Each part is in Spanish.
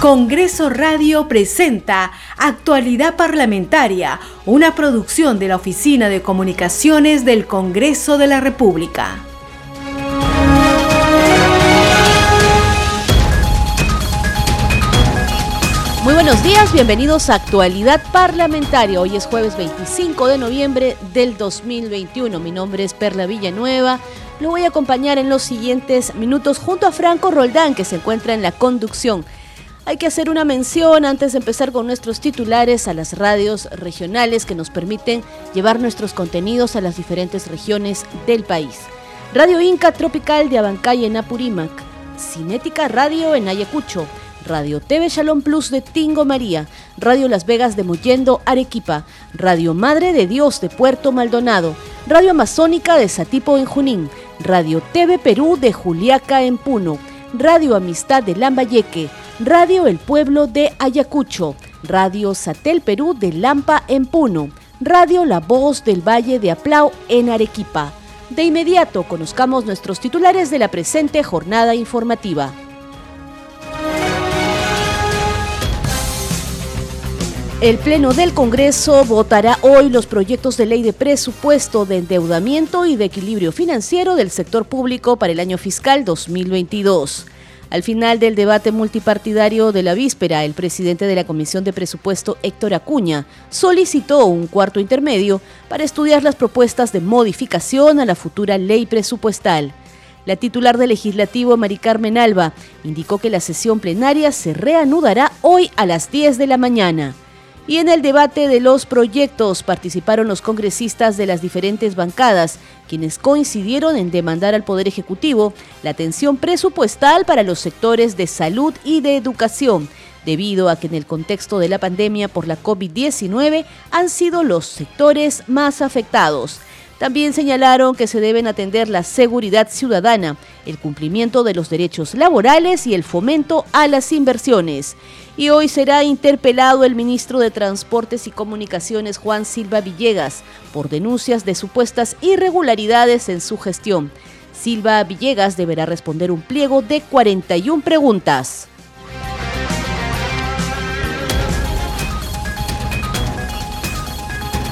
Congreso Radio presenta Actualidad Parlamentaria, una producción de la Oficina de Comunicaciones del Congreso de la República. Muy buenos días, bienvenidos a Actualidad Parlamentaria. Hoy es jueves 25 de noviembre del 2021. Mi nombre es Perla Villanueva. Lo voy a acompañar en los siguientes minutos junto a Franco Roldán, que se encuentra en la conducción. Hay que hacer una mención antes de empezar con nuestros titulares a las radios regionales que nos permiten llevar nuestros contenidos a las diferentes regiones del país. Radio Inca Tropical de Abancay en Apurímac, Cinética Radio en Ayacucho, Radio TV Shalom Plus de Tingo María, Radio Las Vegas de Mollendo, Arequipa, Radio Madre de Dios de Puerto Maldonado, Radio Amazónica de Satipo en Junín, Radio TV Perú de Juliaca en Puno, Radio Amistad de Lambayeque, Radio El Pueblo de Ayacucho, Radio Satel Perú de Lampa en Puno, Radio La Voz del Valle de Aplau en Arequipa. De inmediato conozcamos nuestros titulares de la presente jornada informativa. El Pleno del Congreso votará hoy los proyectos de ley de presupuesto de endeudamiento y de equilibrio financiero del sector público para el año fiscal 2022. Al final del debate multipartidario de la víspera, el presidente de la Comisión de Presupuesto, Héctor Acuña, solicitó un cuarto intermedio para estudiar las propuestas de modificación a la futura ley presupuestal. La titular del legislativo, Mari Carmen Alba, indicó que la sesión plenaria se reanudará hoy a las 10 de la mañana. Y en el debate de los proyectos participaron los congresistas de las diferentes bancadas, quienes coincidieron en demandar al Poder Ejecutivo la atención presupuestal para los sectores de salud y de educación, debido a que en el contexto de la pandemia por la COVID-19 han sido los sectores más afectados. También señalaron que se deben atender la seguridad ciudadana, el cumplimiento de los derechos laborales y el fomento a las inversiones. Y hoy será interpelado el ministro de Transportes y Comunicaciones Juan Silva Villegas por denuncias de supuestas irregularidades en su gestión. Silva Villegas deberá responder un pliego de 41 preguntas.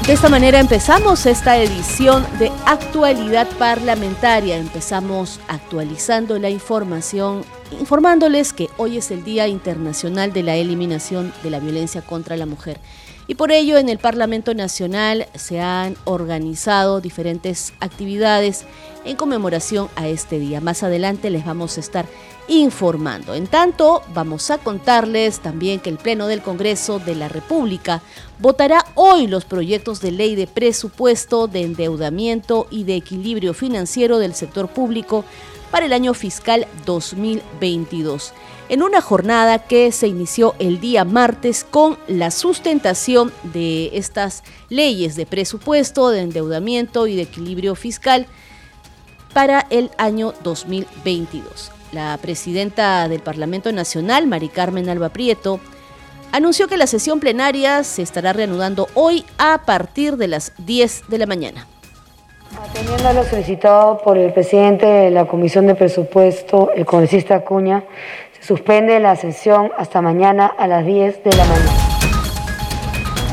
De esta manera empezamos esta edición de actualidad parlamentaria. Empezamos actualizando la información, informándoles que hoy es el Día Internacional de la Eliminación de la Violencia contra la Mujer. Y por ello en el Parlamento Nacional se han organizado diferentes actividades en conmemoración a este día. Más adelante les vamos a estar informando. En tanto, vamos a contarles también que el Pleno del Congreso de la República votará hoy los proyectos de ley de presupuesto, de endeudamiento y de equilibrio financiero del sector público para el año fiscal 2022 en una jornada que se inició el día martes con la sustentación de estas leyes de presupuesto, de endeudamiento y de equilibrio fiscal para el año 2022. La presidenta del Parlamento Nacional, Mari Carmen Alba Prieto, anunció que la sesión plenaria se estará reanudando hoy a partir de las 10 de la mañana. Atendiendo a lo solicitado por el presidente de la Comisión de Presupuesto, el congresista Acuña, Suspende la sesión hasta mañana a las 10 de la mañana.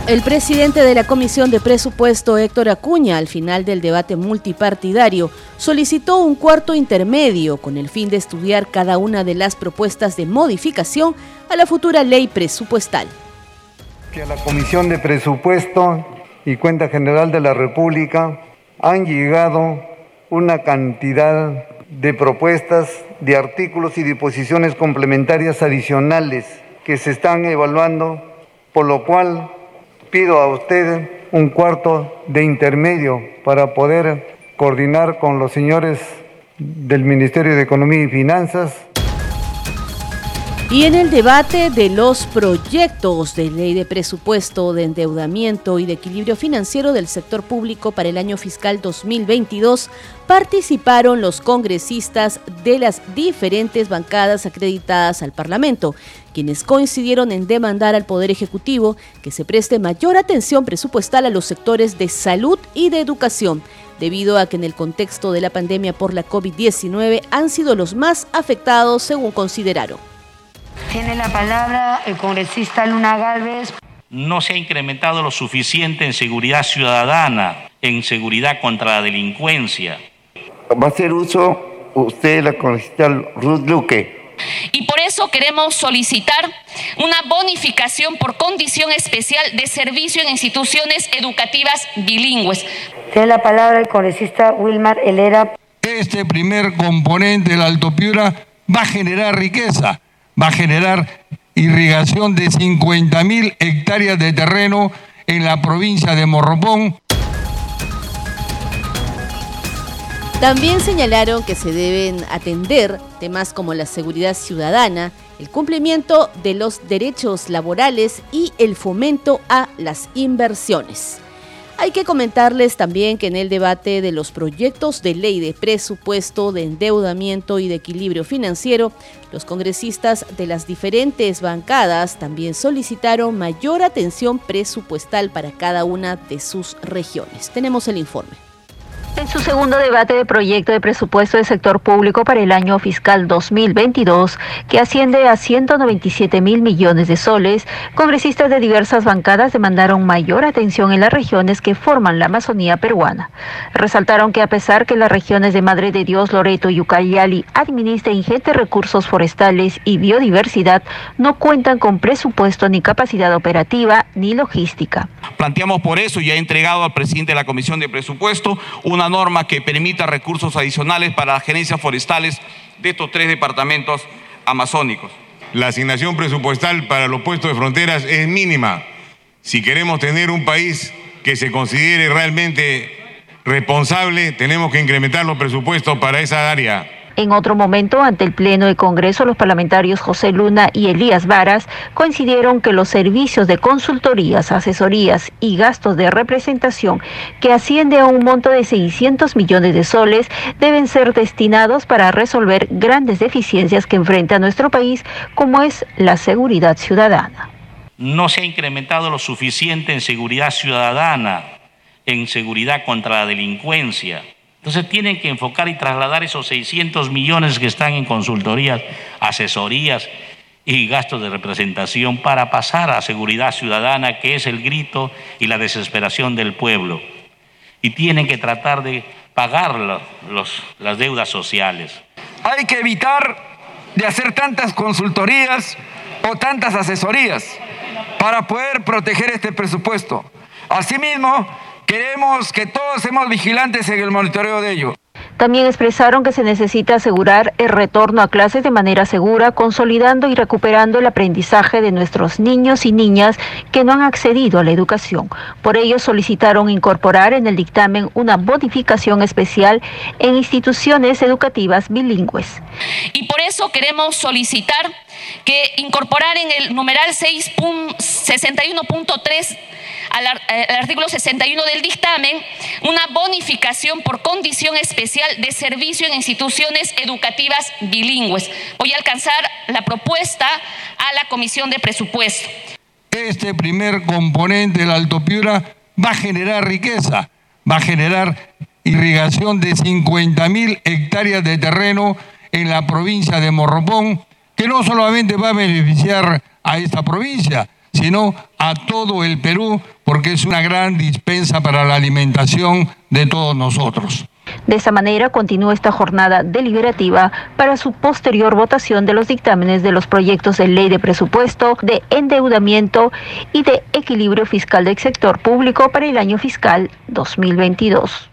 El presidente de la Comisión de Presupuesto, Héctor Acuña, al final del debate multipartidario, solicitó un cuarto intermedio con el fin de estudiar cada una de las propuestas de modificación a la futura ley presupuestal. Que a la Comisión de Presupuesto y Cuenta General de la República han llegado una cantidad de propuestas de artículos y disposiciones complementarias adicionales que se están evaluando, por lo cual pido a usted un cuarto de intermedio para poder coordinar con los señores del Ministerio de Economía y Finanzas y en el debate de los proyectos de ley de presupuesto, de endeudamiento y de equilibrio financiero del sector público para el año fiscal 2022, participaron los congresistas de las diferentes bancadas acreditadas al Parlamento, quienes coincidieron en demandar al Poder Ejecutivo que se preste mayor atención presupuestal a los sectores de salud y de educación debido a que en el contexto de la pandemia por la COVID-19 han sido los más afectados según consideraron Tiene la palabra el congresista Luna Galvez. No se ha incrementado lo suficiente en seguridad ciudadana, en seguridad contra la delincuencia. Va a hacer uso usted, la congresista Ruth Luque. Y por eso queremos solicitar una bonificación por condición especial de servicio en instituciones educativas bilingües. Tiene la palabra el congresista Wilmar Helera. Este primer componente del Alto Piura va a generar riqueza va a generar irrigación de 50 mil hectáreas de terreno en la provincia de Morropón. También señalaron que se deben atender temas como la seguridad ciudadana, el cumplimiento de los derechos laborales y el fomento a las inversiones. Hay que comentarles también que en el debate de los proyectos de ley de presupuesto, de endeudamiento y de equilibrio financiero, los congresistas de las diferentes bancadas también solicitaron mayor atención presupuestal para cada una de sus regiones. Tenemos el informe. En su segundo debate de proyecto de presupuesto del sector público para el año fiscal 2022, que asciende a 197 mil millones de soles, congresistas de diversas bancadas demandaron mayor atención en las regiones que forman la Amazonía peruana. Resaltaron que a pesar que las regiones de Madre de Dios, Loreto y Ucayali administran ingentes recursos forestales y biodiversidad, no cuentan con presupuesto ni capacidad operativa ni logística. Planteamos por eso y ha entregado al presidente de la Comisión de Presupuesto una norma que permita recursos adicionales para las gerencias forestales de estos tres departamentos amazónicos. La asignación presupuestal para los puestos de fronteras es mínima. Si queremos tener un país que se considere realmente responsable, tenemos que incrementar los presupuestos para esa área. En otro momento, ante el Pleno de Congreso, los parlamentarios José Luna y Elías Varas coincidieron que los servicios de consultorías, asesorías y gastos de representación, que asciende a un monto de 600 millones de soles, deben ser destinados para resolver grandes deficiencias que enfrenta nuestro país, como es la seguridad ciudadana. No se ha incrementado lo suficiente en seguridad ciudadana, en seguridad contra la delincuencia entonces tienen que enfocar y trasladar esos 600 millones que están en consultorías, asesorías y gastos de representación para pasar a seguridad ciudadana, que es el grito y la desesperación del pueblo. Y tienen que tratar de pagar las deudas sociales. Hay que evitar de hacer tantas consultorías o tantas asesorías para poder proteger este presupuesto. Asimismo, Queremos que todos seamos vigilantes en el monitoreo de ello. También expresaron que se necesita asegurar el retorno a clases de manera segura, consolidando y recuperando el aprendizaje de nuestros niños y niñas que no han accedido a la educación. Por ello solicitaron incorporar en el dictamen una modificación especial en instituciones educativas bilingües. Y por eso queremos solicitar que incorporar en el numeral 6.61.3 al, eh, al, artículo 61 del dictamen una bonificación por condición especial de servicio en instituciones educativas bilingües. Voy a alcanzar la propuesta a la Comisión de Presupuesto. Este primer componente del Alto Piura va a generar riqueza, va a generar irrigación de 50 mil hectáreas de terreno en la provincia de Morropón, que no solamente va a beneficiar a esta provincia, sino a todo el Perú, porque es una gran dispensa para la alimentación de todos nosotros. De esa manera continúa esta jornada deliberativa para su posterior votación de los dictámenes de los proyectos de ley de presupuesto, de endeudamiento y de equilibrio fiscal del sector público para el año fiscal 2022.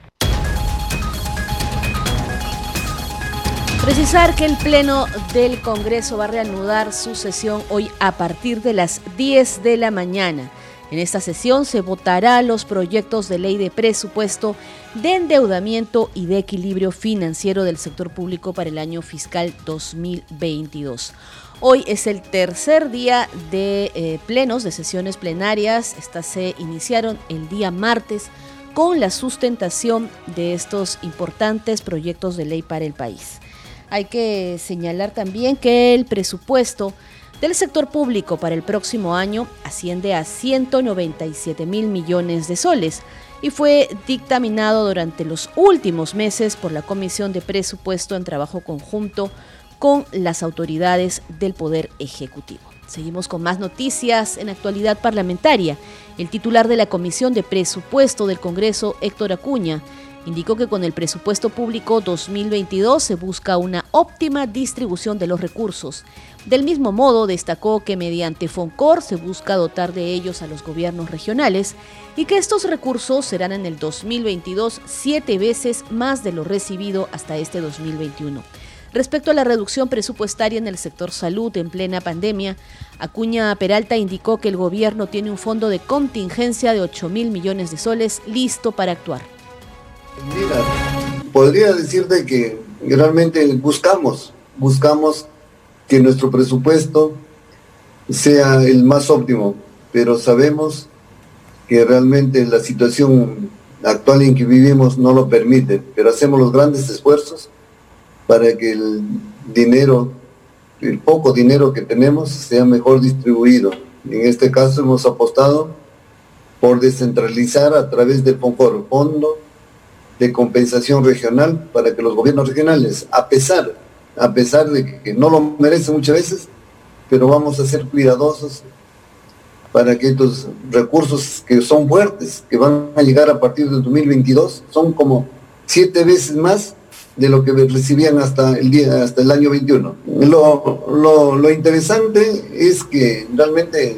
Precisar que el Pleno del Congreso va a reanudar su sesión hoy a partir de las 10 de la mañana. En esta sesión se votará los proyectos de ley de presupuesto, de endeudamiento y de equilibrio financiero del sector público para el año fiscal 2022. Hoy es el tercer día de eh, plenos, de sesiones plenarias. Estas se iniciaron el día martes con la sustentación de estos importantes proyectos de ley para el país. Hay que señalar también que el presupuesto del sector público para el próximo año asciende a 197 mil millones de soles y fue dictaminado durante los últimos meses por la Comisión de Presupuesto en trabajo conjunto con las autoridades del Poder Ejecutivo. Seguimos con más noticias en actualidad parlamentaria. El titular de la Comisión de Presupuesto del Congreso, Héctor Acuña, indicó que con el presupuesto público 2022 se busca una óptima distribución de los recursos. Del mismo modo, destacó que mediante FONCOR se busca dotar de ellos a los gobiernos regionales y que estos recursos serán en el 2022 siete veces más de lo recibido hasta este 2021. Respecto a la reducción presupuestaria en el sector salud en plena pandemia, Acuña Peralta indicó que el gobierno tiene un fondo de contingencia de 8 mil millones de soles listo para actuar. Mira, podría decirte que realmente buscamos, buscamos que nuestro presupuesto sea el más óptimo, pero sabemos que realmente la situación actual en que vivimos no lo permite, pero hacemos los grandes esfuerzos para que el dinero, el poco dinero que tenemos, sea mejor distribuido. En este caso hemos apostado por descentralizar a través del Fondo de compensación regional para que los gobiernos regionales, a pesar, a pesar de que no lo merecen muchas veces, pero vamos a ser cuidadosos para que estos recursos que son fuertes, que van a llegar a partir del 2022, son como siete veces más de lo que recibían hasta el día, hasta el año 21. Lo, lo, lo interesante es que realmente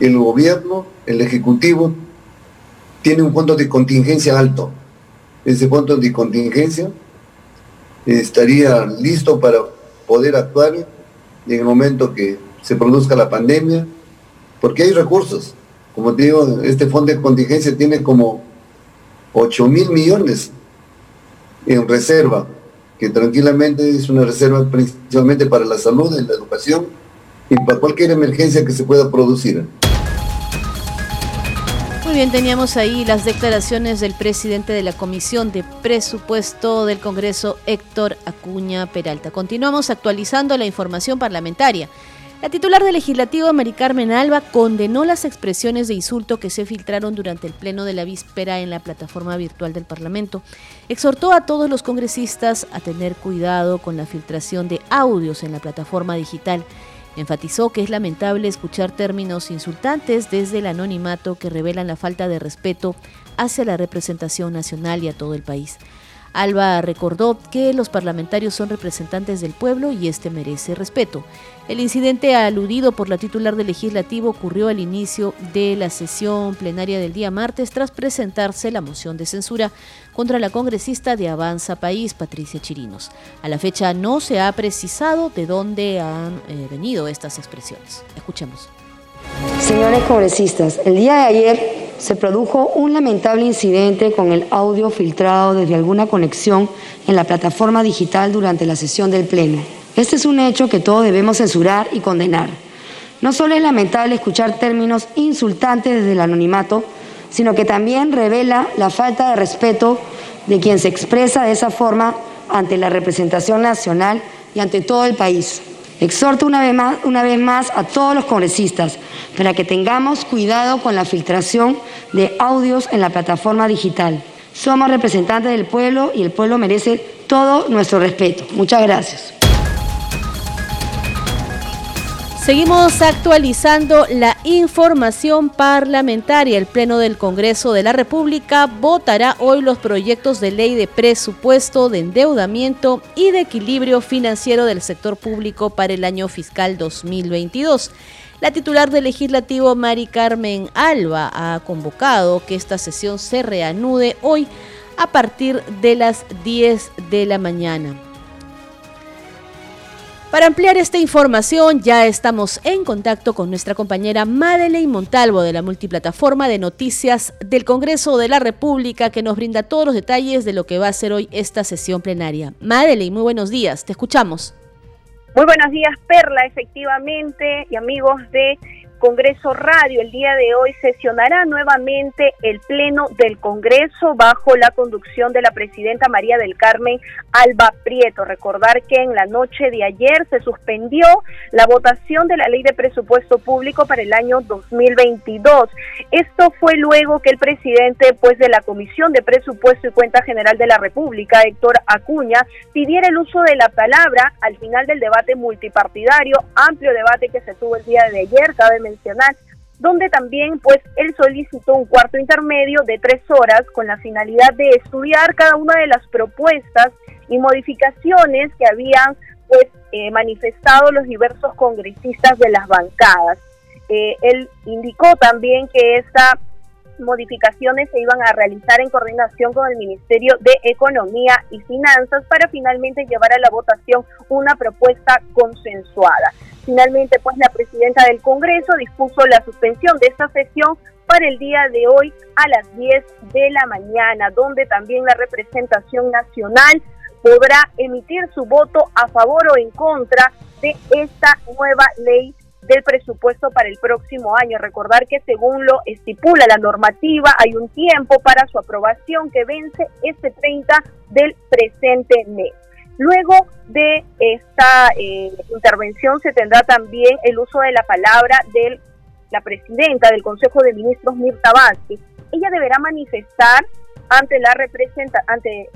el gobierno, el ejecutivo, tiene un fondo de contingencia alto ese fondo de contingencia estaría listo para poder actuar en el momento que se produzca la pandemia, porque hay recursos. Como te digo, este fondo de contingencia tiene como 8 mil millones en reserva, que tranquilamente es una reserva principalmente para la salud, y la educación y para cualquier emergencia que se pueda producir. Muy bien, teníamos ahí las declaraciones del presidente de la Comisión de Presupuesto del Congreso, Héctor Acuña Peralta. Continuamos actualizando la información parlamentaria. La titular del legislativo, Mari Carmen Alba, condenó las expresiones de insulto que se filtraron durante el pleno de la víspera en la plataforma virtual del Parlamento. Exhortó a todos los congresistas a tener cuidado con la filtración de audios en la plataforma digital Enfatizó que es lamentable escuchar términos insultantes desde el anonimato que revelan la falta de respeto hacia la representación nacional y a todo el país. Alba recordó que los parlamentarios son representantes del pueblo y este merece respeto. El incidente aludido por la titular del legislativo ocurrió al inicio de la sesión plenaria del día martes tras presentarse la moción de censura contra la congresista de Avanza País, Patricia Chirinos. A la fecha no se ha precisado de dónde han eh, venido estas expresiones. Escuchemos. Señores congresistas, el día de ayer se produjo un lamentable incidente con el audio filtrado desde alguna conexión en la plataforma digital durante la sesión del Pleno. Este es un hecho que todos debemos censurar y condenar. No solo es lamentable escuchar términos insultantes desde el anonimato, sino que también revela la falta de respeto de quien se expresa de esa forma ante la representación nacional y ante todo el país. Exhorto una vez, más, a todos los congresistas para que tengamos cuidado con la filtración de audios en la plataforma digital. Somos representantes del pueblo y el pueblo merece todo nuestro respeto. Muchas gracias. Seguimos actualizando la información parlamentaria. El Pleno del Congreso de la República votará hoy los proyectos de ley de presupuesto, de endeudamiento y de equilibrio financiero del sector público para el año fiscal 2022. La titular del legislativo, Mari Carmen Alba, ha convocado que esta sesión se reanude hoy a partir de las 10 de la mañana. Para ampliar esta información ya estamos en contacto con nuestra compañera Madeleine Montalvo de la multiplataforma de noticias del Congreso de la República que nos brinda todos los detalles de lo que va a ser hoy esta sesión plenaria. Madeleine, muy buenos días, te escuchamos. Muy buenos días, Perla, efectivamente, y amigos de Congreso Radio. El día de hoy sesionará nuevamente el Pleno del Congreso bajo la conducción de la presidenta María del Carmen Alba Prieto. Recordar que en la noche de ayer se suspendió la votación de la ley de presupuesto público para el año 2022. Esto fue luego que el presidente pues de la Comisión de Presupuesto y Cuenta General de la República, Héctor Acuña, pidiera el uso de la palabra al final del debate multipartidario, amplio debate que se tuvo el día de ayer, cabe donde también pues él solicitó un cuarto intermedio de tres horas con la finalidad de estudiar cada una de las propuestas y modificaciones que habían pues eh, manifestado los diversos congresistas de las bancadas. Eh, él indicó también que esta modificaciones se iban a realizar en coordinación con el Ministerio de Economía y Finanzas para finalmente llevar a la votación una propuesta consensuada. Finalmente, pues la presidenta del Congreso dispuso la suspensión de esta sesión para el día de hoy a las 10 de la mañana, donde también la representación nacional podrá emitir su voto a favor o en contra de esta nueva ley del presupuesto para el próximo año. Recordar que según lo estipula la normativa, hay un tiempo para su aprobación que vence este 30 del presente mes. Luego de esta eh, intervención se tendrá también el uso de la palabra de la presidenta del Consejo de Ministros, Mirta Vázquez. Ella deberá manifestar ante la representa ante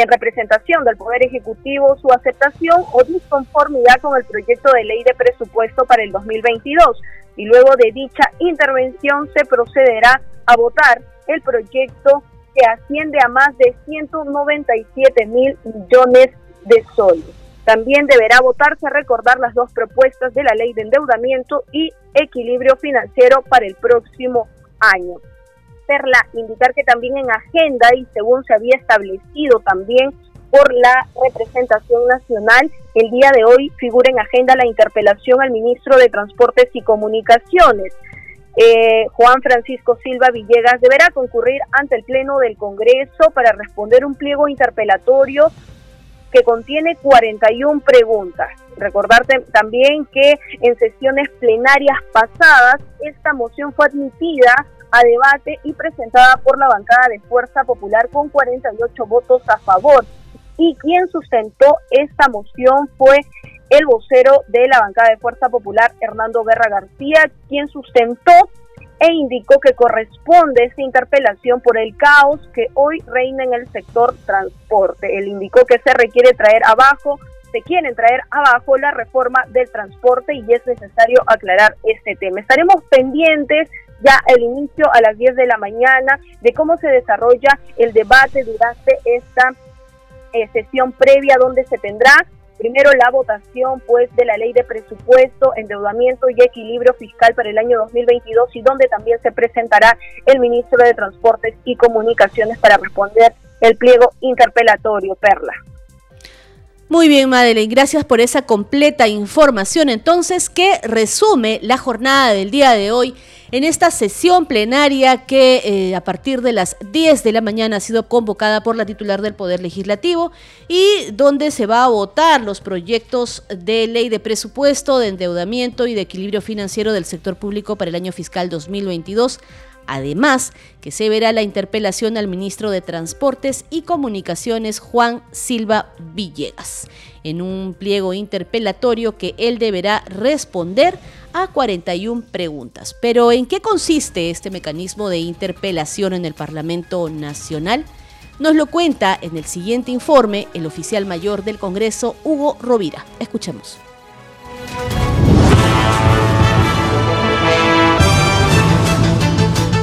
en representación del Poder Ejecutivo su aceptación o disconformidad con el proyecto de ley de presupuesto para el 2022 y luego de dicha intervención se procederá a votar el proyecto que asciende a más de 197 mil millones de soles. También deberá votarse recordar las dos propuestas de la ley de endeudamiento y equilibrio financiero para el próximo año. Perla, indicar que también en agenda y según se había establecido también por la representación nacional, el día de hoy figura en agenda la interpelación al ministro de Transportes y Comunicaciones. Eh, Juan Francisco Silva Villegas deberá concurrir ante el Pleno del Congreso para responder un pliego interpelatorio que contiene 41 preguntas. Recordarte también que en sesiones plenarias pasadas esta moción fue admitida a debate y presentada por la bancada de Fuerza Popular con 48 votos a favor. Y quien sustentó esta moción fue el vocero de la bancada de Fuerza Popular, Hernando Guerra García, quien sustentó e indicó que corresponde esta interpelación por el caos que hoy reina en el sector transporte. Él indicó que se requiere traer abajo, se quieren traer abajo la reforma del transporte y es necesario aclarar este tema. Estaremos pendientes ya el inicio a las 10 de la mañana de cómo se desarrolla el debate durante esta eh, sesión previa donde se tendrá primero la votación pues de la ley de presupuesto, endeudamiento y equilibrio fiscal para el año 2022 y donde también se presentará el ministro de Transportes y Comunicaciones para responder el pliego interpelatorio Perla. Muy bien, Madeleine, gracias por esa completa información. Entonces, ¿qué resume la jornada del día de hoy en esta sesión plenaria que eh, a partir de las 10 de la mañana ha sido convocada por la titular del Poder Legislativo y donde se va a votar los proyectos de ley de presupuesto, de endeudamiento y de equilibrio financiero del sector público para el año fiscal 2022 Además, que se verá la interpelación al ministro de Transportes y Comunicaciones, Juan Silva Villegas, en un pliego interpelatorio que él deberá responder a 41 preguntas. Pero ¿en qué consiste este mecanismo de interpelación en el Parlamento Nacional? Nos lo cuenta en el siguiente informe el oficial mayor del Congreso, Hugo Rovira. Escuchemos.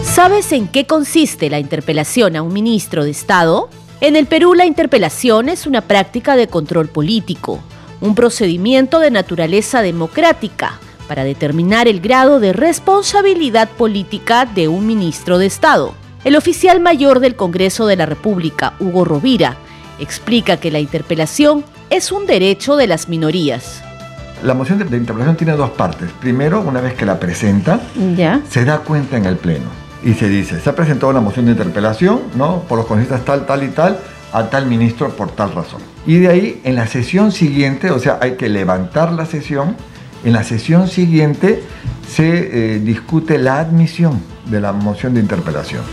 ¿Sabes en qué consiste la interpelación a un ministro de Estado? En el Perú la interpelación es una práctica de control político, un procedimiento de naturaleza democrática para determinar el grado de responsabilidad política de un ministro de Estado. El oficial mayor del Congreso de la República, Hugo Rovira, explica que la interpelación es un derecho de las minorías. La moción de, interpelación tiene dos partes. Primero, una vez que la presenta, ¿Ya? se da cuenta en el Pleno y se dice, se ha presentado una moción de interpelación, ¿no? Por los congresistas tal, tal y tal, a tal ministro por tal razón. Y de ahí, en la sesión siguiente, o sea, hay que levantar la sesión, En la sesión siguiente se eh, discute la admisión de la moción de interpelación.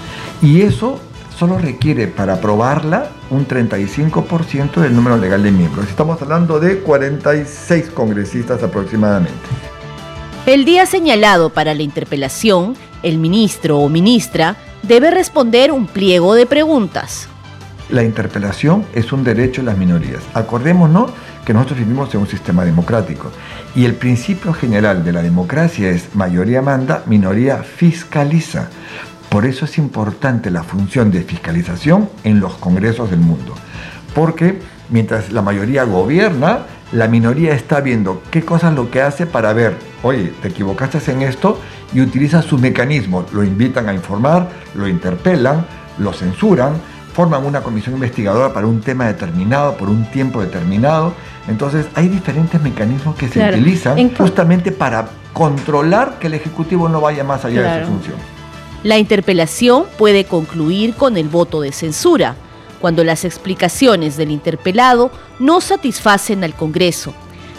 Y eso solo requiere para aprobarla un 35% del número legal de miembros. Estamos hablando de 46 congresistas aproximadamente. El día señalado para la interpelación, el ministro o ministra debe responder un pliego de preguntas. La interpelación es un derecho de las minorías. Acordémonos que nosotros vivimos en un sistema democrático y el principio general de la democracia es mayoría manda, minoría fiscaliza. Por eso es importante la función de fiscalización en los congresos del mundo. Porque mientras la mayoría gobierna, la minoría está viendo qué cosas lo que hace para ver, oye, te equivocaste en esto y utiliza sus mecanismos. Lo invitan a informar, lo interpelan, lo censuran, forman una comisión investigadora para un tema determinado, por un tiempo determinado. Entonces hay diferentes mecanismos que se utilizan justamente para controlar que el Ejecutivo no vaya más allá de su función. La interpelación puede concluir con el voto de censura, cuando las explicaciones del interpelado no satisfacen al Congreso.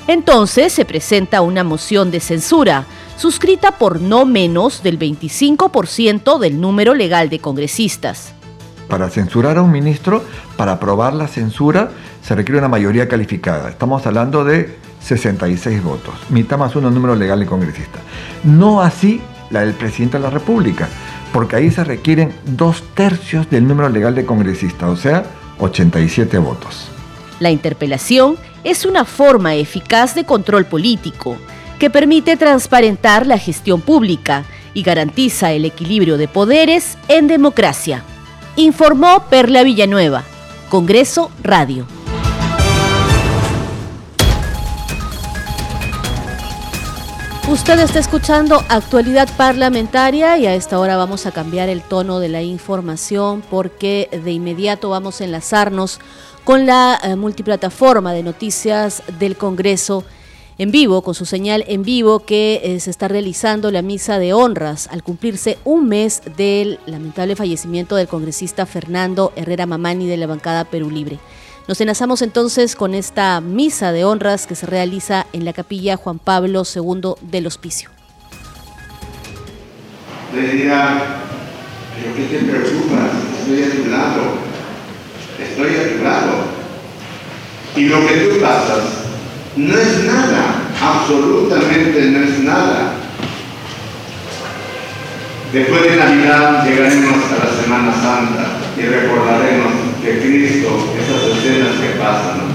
Entonces se presenta una moción de censura, suscrita por no menos del 25% del número legal de congresistas. Para censurar a un ministro, para aprobar la censura, se requiere una mayoría calificada. Estamos hablando de 66 votos, mitad más uno número legal de congresistas. No así la del presidente de la República, porque ahí se requieren dos tercios del número legal de congresistas, o sea, 87 votos. La interpelación es una forma eficaz de control político que permite transparentar la gestión pública y garantiza el equilibrio de poderes en democracia. Informó Perla Villanueva, Congreso Radio. Usted está escuchando actualidad parlamentaria y a esta hora vamos a cambiar el tono de la información porque de inmediato vamos a enlazarnos con la eh, multiplataforma de noticias del Congreso en vivo, con su señal en vivo que eh, se está realizando la misa de honras al cumplirse un mes del lamentable fallecimiento del congresista Fernando Herrera Mamani de la bancada Perú Libre. Nos enlazamos entonces con esta misa de honras que se realiza en la capilla Juan Pablo II del Hospicio. Le dirá, pero ¿qué te preocupas? Estoy a tu. Estoy a tu. Y lo que tú pasas no es nada, absolutamente no es nada. Después de Navidad llegaremos a la Semana Santa y recordaremos que Cristo, esas escenas que pasan.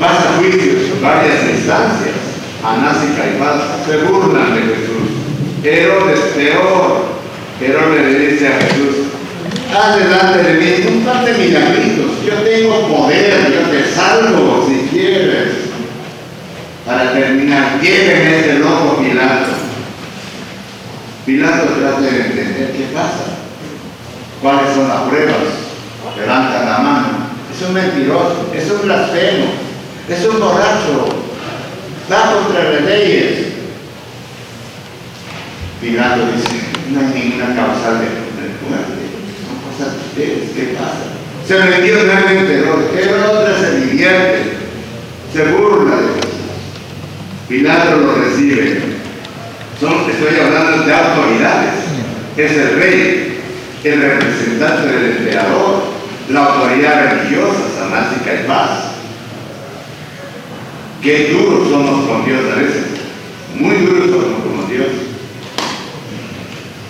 Pasa juicios, varias instancias, Anás y Caifás se burlan de Jesús. Herodes peor, Herodes le dice a Jesús, haz delante de mí un par de milagritos, yo tengo poder, yo te salvo Para terminar, lléveme ese loco Pilato. Pilato trata de entender qué pasa, cuáles son las pruebas levanta la mano. Es un mentiroso, es un blasfemo, es un borracho, va contra las leyes. Pilato dice, no hay ninguna causal de muerte, son cosas de ustedes, ¿qué pasa? Se vendió realmente el otra se divierte, se burla de. Pilato lo recibe. Son, estoy hablando de autoridades. Es el rey, el representante del emperador, la autoridad religiosa, Sanás y Caifás. Qué duros somos con Dios a veces, muy duros somos con Dios.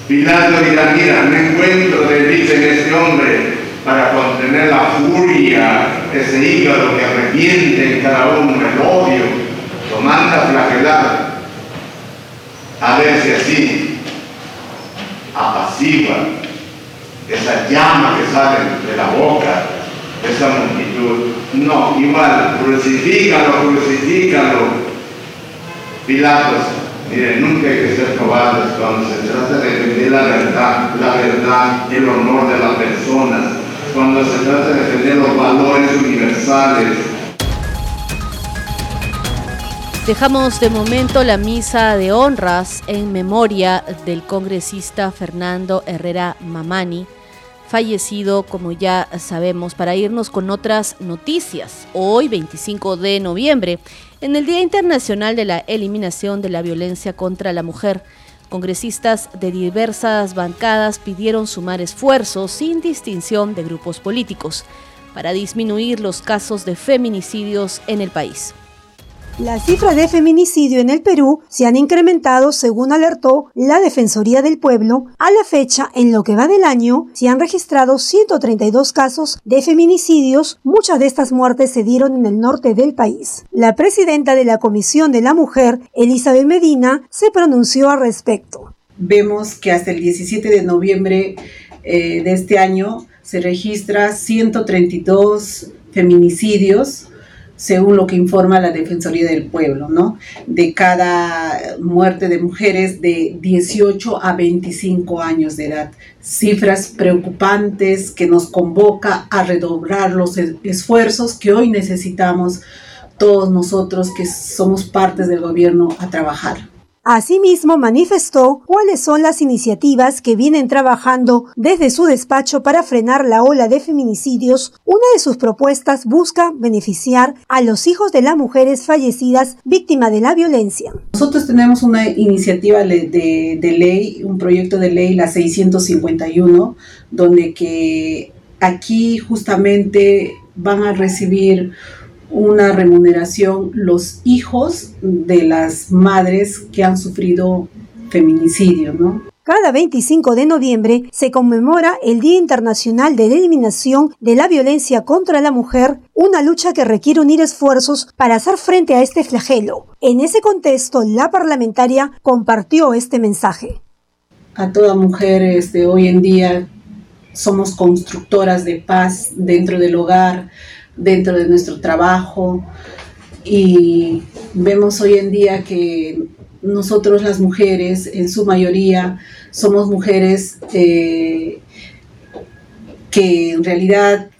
Pilato dirá, mira, no encuentro dice en este hombre para contener la furia, ese hígado que arrepiente en cada uno el odio, lo manda a flagelar. A ver si así apacigua esa llama que sale de la boca esa multitud. No, igual, crucifícalo, crucifícalo. Pilatos, miren, nunca hay que ser cobardes cuando se trata de defender la verdad, la verdad, el honor de las personas, cuando se trata de defender los valores universales. Dejamos de momento la misa de honras en memoria del congresista Fernando Herrera Mamani, fallecido, como ya sabemos, para irnos con otras noticias. Hoy, 25 de noviembre, En el Día Internacional de la Eliminación de la Violencia contra la Mujer, congresistas de diversas bancadas pidieron sumar esfuerzos sin distinción de grupos políticos para disminuir los casos de feminicidios en el país. Las cifras de feminicidio en el Perú se han incrementado según alertó la Defensoría del Pueblo. A la fecha, en lo que va del año, se han registrado 132 casos de feminicidios. Muchas de estas muertes se dieron en el norte del país. La presidenta de la Comisión de la Mujer, Elizabeth Medina, se pronunció al respecto. Vemos que hasta el 17 de noviembre eh, de este año se registra 132 feminicidios según lo que informa la Defensoría del Pueblo, ¿no? De cada muerte de mujeres de 18 a 25 años de edad. Cifras preocupantes que nos convoca a redoblar los esfuerzos que hoy necesitamos todos nosotros que somos partes del gobierno a trabajar. Asimismo, manifestó cuáles son las iniciativas que vienen trabajando desde su despacho para frenar la ola de feminicidios. Una de sus propuestas busca beneficiar a los hijos de las mujeres fallecidas víctimas de la violencia. Nosotros tenemos una iniciativa de, ley, un proyecto de ley, la 651, donde que aquí justamente van a recibir una remuneración los hijos de las madres que han sufrido feminicidio, ¿no? Cada 25 de noviembre se conmemora el Día Internacional de la Eliminación de la Violencia contra la Mujer, una lucha que requiere unir esfuerzos para hacer frente a este flagelo. En ese contexto, la parlamentaria compartió este mensaje. A toda mujer de este, hoy en día somos constructoras de paz dentro del hogar, dentro de nuestro trabajo y vemos hoy en día que nosotros las mujeres, en su mayoría, somos mujeres eh, que en realidad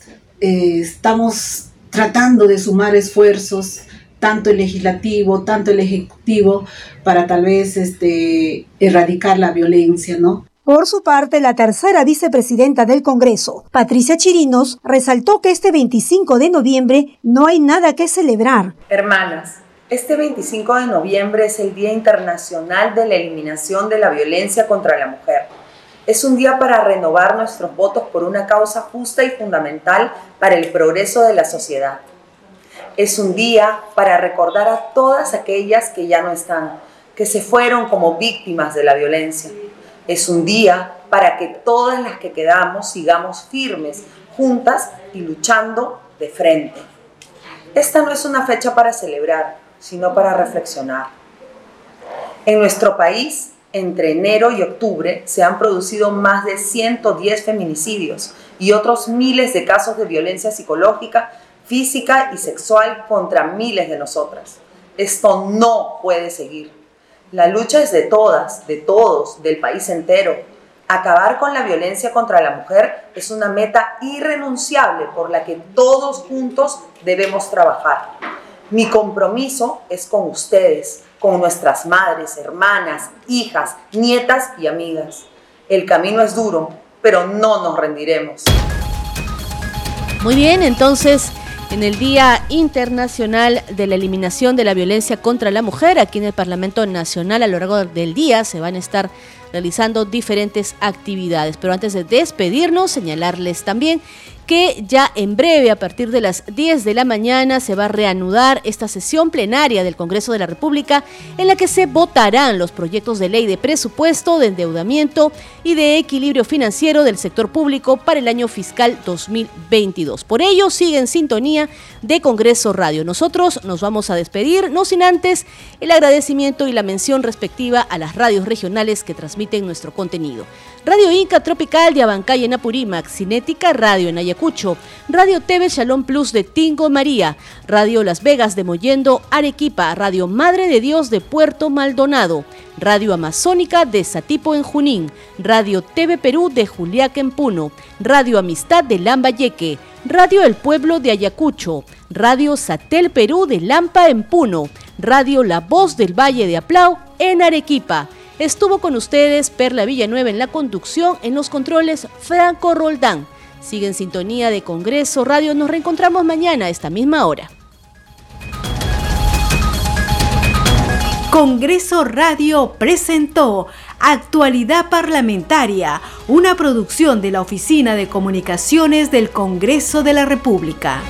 eh, estamos tratando de sumar esfuerzos, tanto el legislativo, tanto el ejecutivo, para tal vez este, erradicar la violencia, ¿no? Por su parte, la tercera vicepresidenta del Congreso, Patricia Chirinos, resaltó que este 25 de noviembre no hay nada que celebrar. Hermanas, este 25 de noviembre es el Día Internacional de la Eliminación de la Violencia contra la Mujer. Es un día para renovar nuestros votos por una causa justa y fundamental para el progreso de la sociedad. Es un día para recordar a todas aquellas que ya no están, que se fueron como víctimas de la violencia es un día para que todas las que quedamos sigamos firmes, juntas y luchando de frente. Esta no es una fecha para celebrar, sino para reflexionar. En nuestro país, entre enero y octubre, se han producido más de 110 feminicidios y otros miles de casos de violencia psicológica, física y sexual contra miles de nosotras. Esto no puede seguir. La lucha es de todas, de todos, del país entero. Acabar con la violencia contra la mujer es una meta irrenunciable por la que todos juntos debemos trabajar. Mi compromiso es con ustedes, con nuestras madres, hermanas, hijas, nietas y amigas. El camino es duro, pero no nos rendiremos. Muy bien, entonces en el Día Internacional de la Eliminación de la Violencia contra la Mujer, aquí en el Parlamento Nacional a lo largo del día se van a estar realizando diferentes actividades. Pero antes de despedirnos, señalarles también que ya en breve, a partir de las 10 de la mañana, se va a reanudar esta sesión plenaria del Congreso de la República en la que se votarán los proyectos de ley de presupuesto, de endeudamiento y de equilibrio financiero del sector público para el año fiscal 2022. Por ello, sigue en sintonía de Congreso Radio. Nosotros nos vamos a despedir, no sin antes el agradecimiento y la mención respectiva a las radios regionales que transmiten nuestro contenido. Radio Inca Tropical de Abancay en Apurímac, Cinética Radio en Ayacucho, Radio TV Shalom Plus de Tingo María, Radio Las Vegas de Moyendo, Arequipa, Radio Madre de Dios de Puerto Maldonado, Radio Amazónica de Satipo en Junín, Radio TV Perú de Juliaca en Puno, Radio Amistad de Lambayeque, Radio El Pueblo de Ayacucho, Radio Satel Perú de Lampa en Puno, Radio La Voz del Valle de Aplau en Arequipa, Estuvo con ustedes Perla Villanueva en la conducción, en los controles Franco Roldán. Sigue en sintonía de Congreso Radio. Nos reencontramos mañana a esta misma hora. Congreso Radio presentó Actualidad Parlamentaria, una producción de la Oficina de Comunicaciones del Congreso de la República.